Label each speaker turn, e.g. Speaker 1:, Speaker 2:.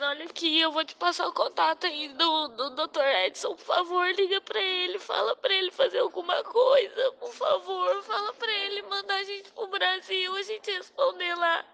Speaker 1: Olha aqui, eu vou te passar o contato aí do, do Dr. Edson. Por favor, liga pra ele, fala pra ele fazer alguma coisa. Por favor, fala pra ele mandar a gente pro Brasil, a gente responder lá.